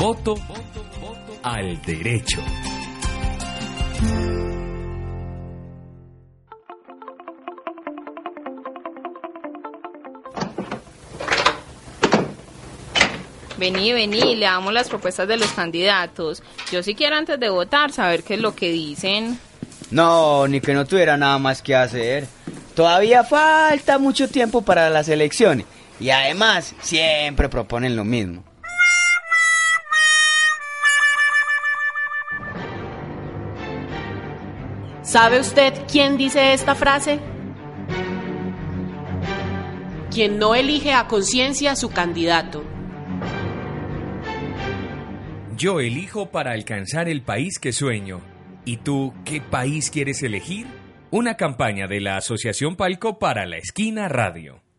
Voto al derecho. Vení, vení, le damos las propuestas de los candidatos. Yo sí quiero antes de votar saber qué es lo que dicen. No, ni que no tuviera nada más que hacer. Todavía falta mucho tiempo para las elecciones. Y además, siempre proponen lo mismo. ¿Sabe usted quién dice esta frase? Quien no elige a conciencia su candidato. Yo elijo para alcanzar el país que sueño. ¿Y tú qué país quieres elegir? Una campaña de la Asociación Palco para la Esquina Radio.